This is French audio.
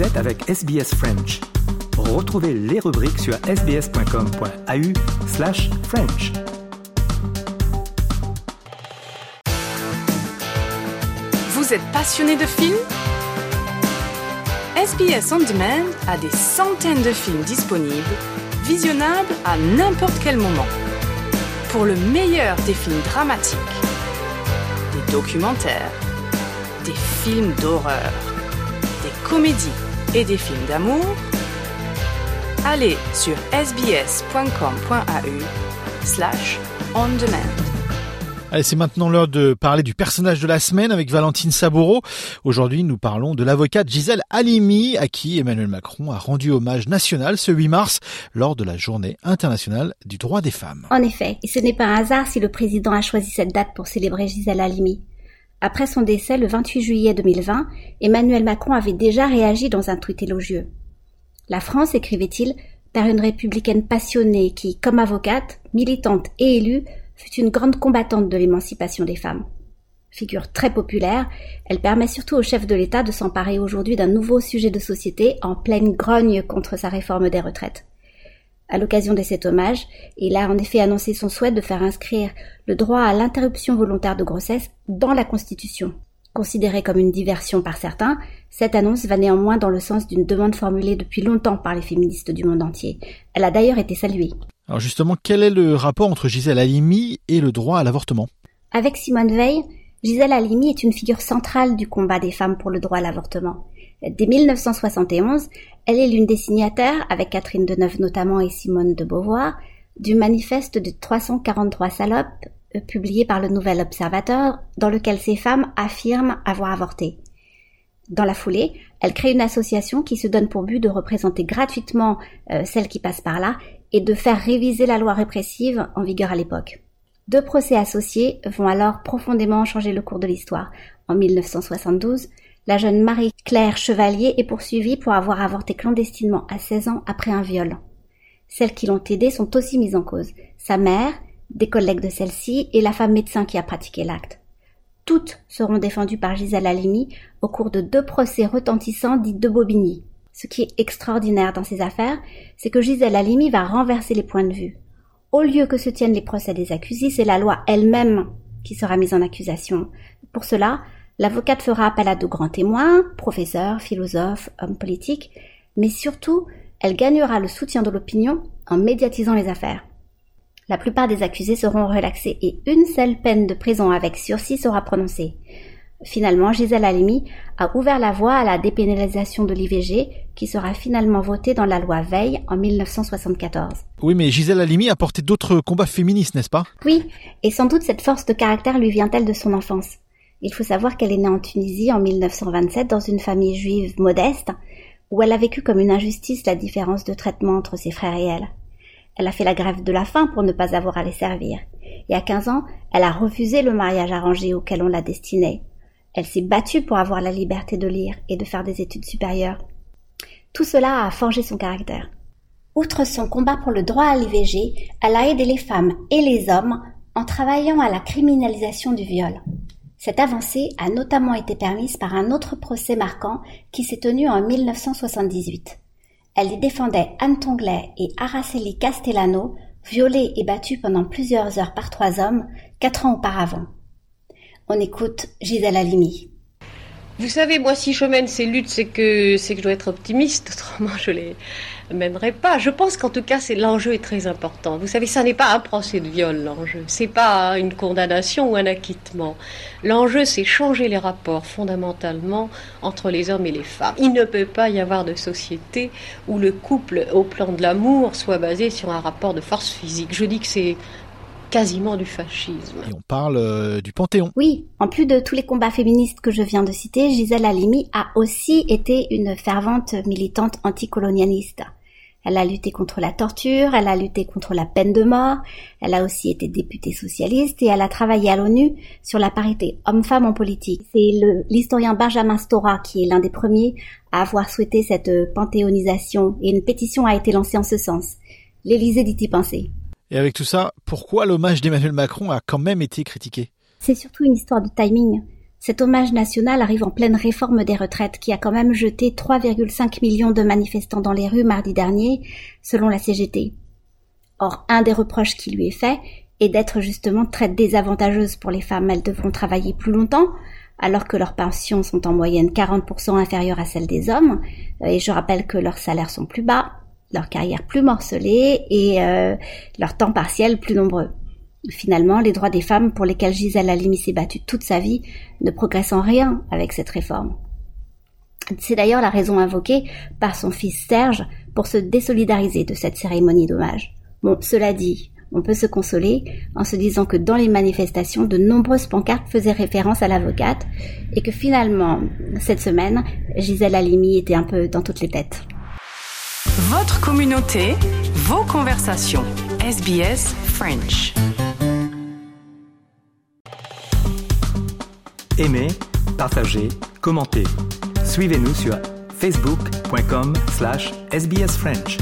Vous êtes avec SBS French. Retrouvez les rubriques sur sbs.com.au slash French. Vous êtes passionné de films? SBS On Demand a des centaines de films disponibles, visionnables à n'importe quel moment. Pour le meilleur des films dramatiques, des documentaires, des films d'horreur, des comédies et des films d'amour, allez sur sbs.com.au slash on demand. Allez, c'est maintenant l'heure de parler du personnage de la semaine avec Valentine Saboureau. Aujourd'hui, nous parlons de l'avocate Gisèle Halimi, à qui Emmanuel Macron a rendu hommage national ce 8 mars lors de la journée internationale du droit des femmes. En effet, et ce n'est pas un hasard si le président a choisi cette date pour célébrer Gisèle Halimi. Après son décès le 28 juillet 2020, Emmanuel Macron avait déjà réagi dans un tweet élogieux. La France, écrivait-il, par une républicaine passionnée qui, comme avocate, militante et élue, fut une grande combattante de l'émancipation des femmes. Figure très populaire, elle permet surtout au chef de l'État de s'emparer aujourd'hui d'un nouveau sujet de société en pleine grogne contre sa réforme des retraites. À l'occasion de cet hommage, il a en effet annoncé son souhait de faire inscrire le droit à l'interruption volontaire de grossesse dans la Constitution. Considérée comme une diversion par certains, cette annonce va néanmoins dans le sens d'une demande formulée depuis longtemps par les féministes du monde entier. Elle a d'ailleurs été saluée. Alors justement, quel est le rapport entre Gisèle Halimi et le droit à l'avortement? Avec Simone Veil, Gisèle Halimi est une figure centrale du combat des femmes pour le droit à l'avortement. Dès 1971, elle est l'une des signataires, avec Catherine Deneuve notamment et Simone de Beauvoir, du manifeste de 343 salopes euh, publié par le Nouvel Observateur, dans lequel ces femmes affirment avoir avorté. Dans la foulée, elle crée une association qui se donne pour but de représenter gratuitement euh, celles qui passent par là et de faire réviser la loi répressive en vigueur à l'époque. Deux procès associés vont alors profondément changer le cours de l'histoire. En 1972, la jeune Marie-Claire Chevalier est poursuivie pour avoir avorté clandestinement à 16 ans après un viol. Celles qui l'ont aidée sont aussi mises en cause. Sa mère, des collègues de celle-ci et la femme médecin qui a pratiqué l'acte. Toutes seront défendues par Gisèle Halimi au cours de deux procès retentissants dits de Bobigny. Ce qui est extraordinaire dans ces affaires, c'est que Gisèle Halimi va renverser les points de vue. Au lieu que se tiennent les procès des accusés, c'est la loi elle-même qui sera mise en accusation. Pour cela, l'avocate fera appel à de grands témoins, professeurs, philosophes, hommes politiques, mais surtout, elle gagnera le soutien de l'opinion en médiatisant les affaires. La plupart des accusés seront relaxés et une seule peine de prison avec sursis sera prononcée. Finalement, Gisèle Halimi a ouvert la voie à la dépénalisation de l'IVG qui sera finalement votée dans la loi Veil en 1974. Oui, mais Gisèle Halimi a porté d'autres combats féministes, n'est-ce pas? Oui, et sans doute cette force de caractère lui vient-elle de son enfance. Il faut savoir qu'elle est née en Tunisie en 1927 dans une famille juive modeste où elle a vécu comme une injustice la différence de traitement entre ses frères et elle. Elle a fait la grève de la faim pour ne pas avoir à les servir. Et à 15 ans, elle a refusé le mariage arrangé auquel on la destinait. Elle s'est battue pour avoir la liberté de lire et de faire des études supérieures. Tout cela a forgé son caractère. Outre son combat pour le droit à l'IVG, elle a aidé les femmes et les hommes en travaillant à la criminalisation du viol. Cette avancée a notamment été permise par un autre procès marquant qui s'est tenu en 1978. Elle y défendait Anne Tonglet et Araceli Castellano, violées et battues pendant plusieurs heures par trois hommes, quatre ans auparavant. On écoute Gisèle Halimi. Vous savez, moi, si je mène ces luttes, c'est que, c'est que je dois être optimiste, autrement je les mènerai pas. Je pense qu'en tout cas, l'enjeu est très important. Vous savez, ça n'est pas un procès de viol, l'enjeu. C'est pas une condamnation ou un acquittement. L'enjeu, c'est changer les rapports fondamentalement entre les hommes et les femmes. Il ne peut pas y avoir de société où le couple, au plan de l'amour, soit basé sur un rapport de force physique. Je dis que c'est quasiment du fascisme. Et on parle euh, du Panthéon. Oui, en plus de tous les combats féministes que je viens de citer, Gisèle Halimi a aussi été une fervente militante anticolonialiste. Elle a lutté contre la torture, elle a lutté contre la peine de mort, elle a aussi été députée socialiste et elle a travaillé à l'ONU sur la parité homme-femme en politique. C'est l'historien Benjamin Stora qui est l'un des premiers à avoir souhaité cette panthéonisation et une pétition a été lancée en ce sens. L'Élysée dit y penser. Et avec tout ça, pourquoi l'hommage d'Emmanuel Macron a quand même été critiqué? C'est surtout une histoire de timing. Cet hommage national arrive en pleine réforme des retraites qui a quand même jeté 3,5 millions de manifestants dans les rues mardi dernier, selon la CGT. Or, un des reproches qui lui est fait est d'être justement très désavantageuse pour les femmes. Elles devront travailler plus longtemps, alors que leurs pensions sont en moyenne 40% inférieures à celles des hommes. Et je rappelle que leurs salaires sont plus bas, leur carrière plus morcelée et euh, leur temps partiel plus nombreux. Finalement, les droits des femmes pour lesquels Gisèle Halimi s'est battue toute sa vie ne progressent en rien avec cette réforme. C'est d'ailleurs la raison invoquée par son fils Serge pour se désolidariser de cette cérémonie d'hommage. Bon, cela dit, on peut se consoler en se disant que dans les manifestations, de nombreuses pancartes faisaient référence à l'avocate et que finalement, cette semaine, Gisèle Halimi était un peu dans toutes les têtes. Votre communauté, vos conversations. SBS French. Aimez, partagez, commentez. Suivez-nous sur facebook.com slash sbsfrench.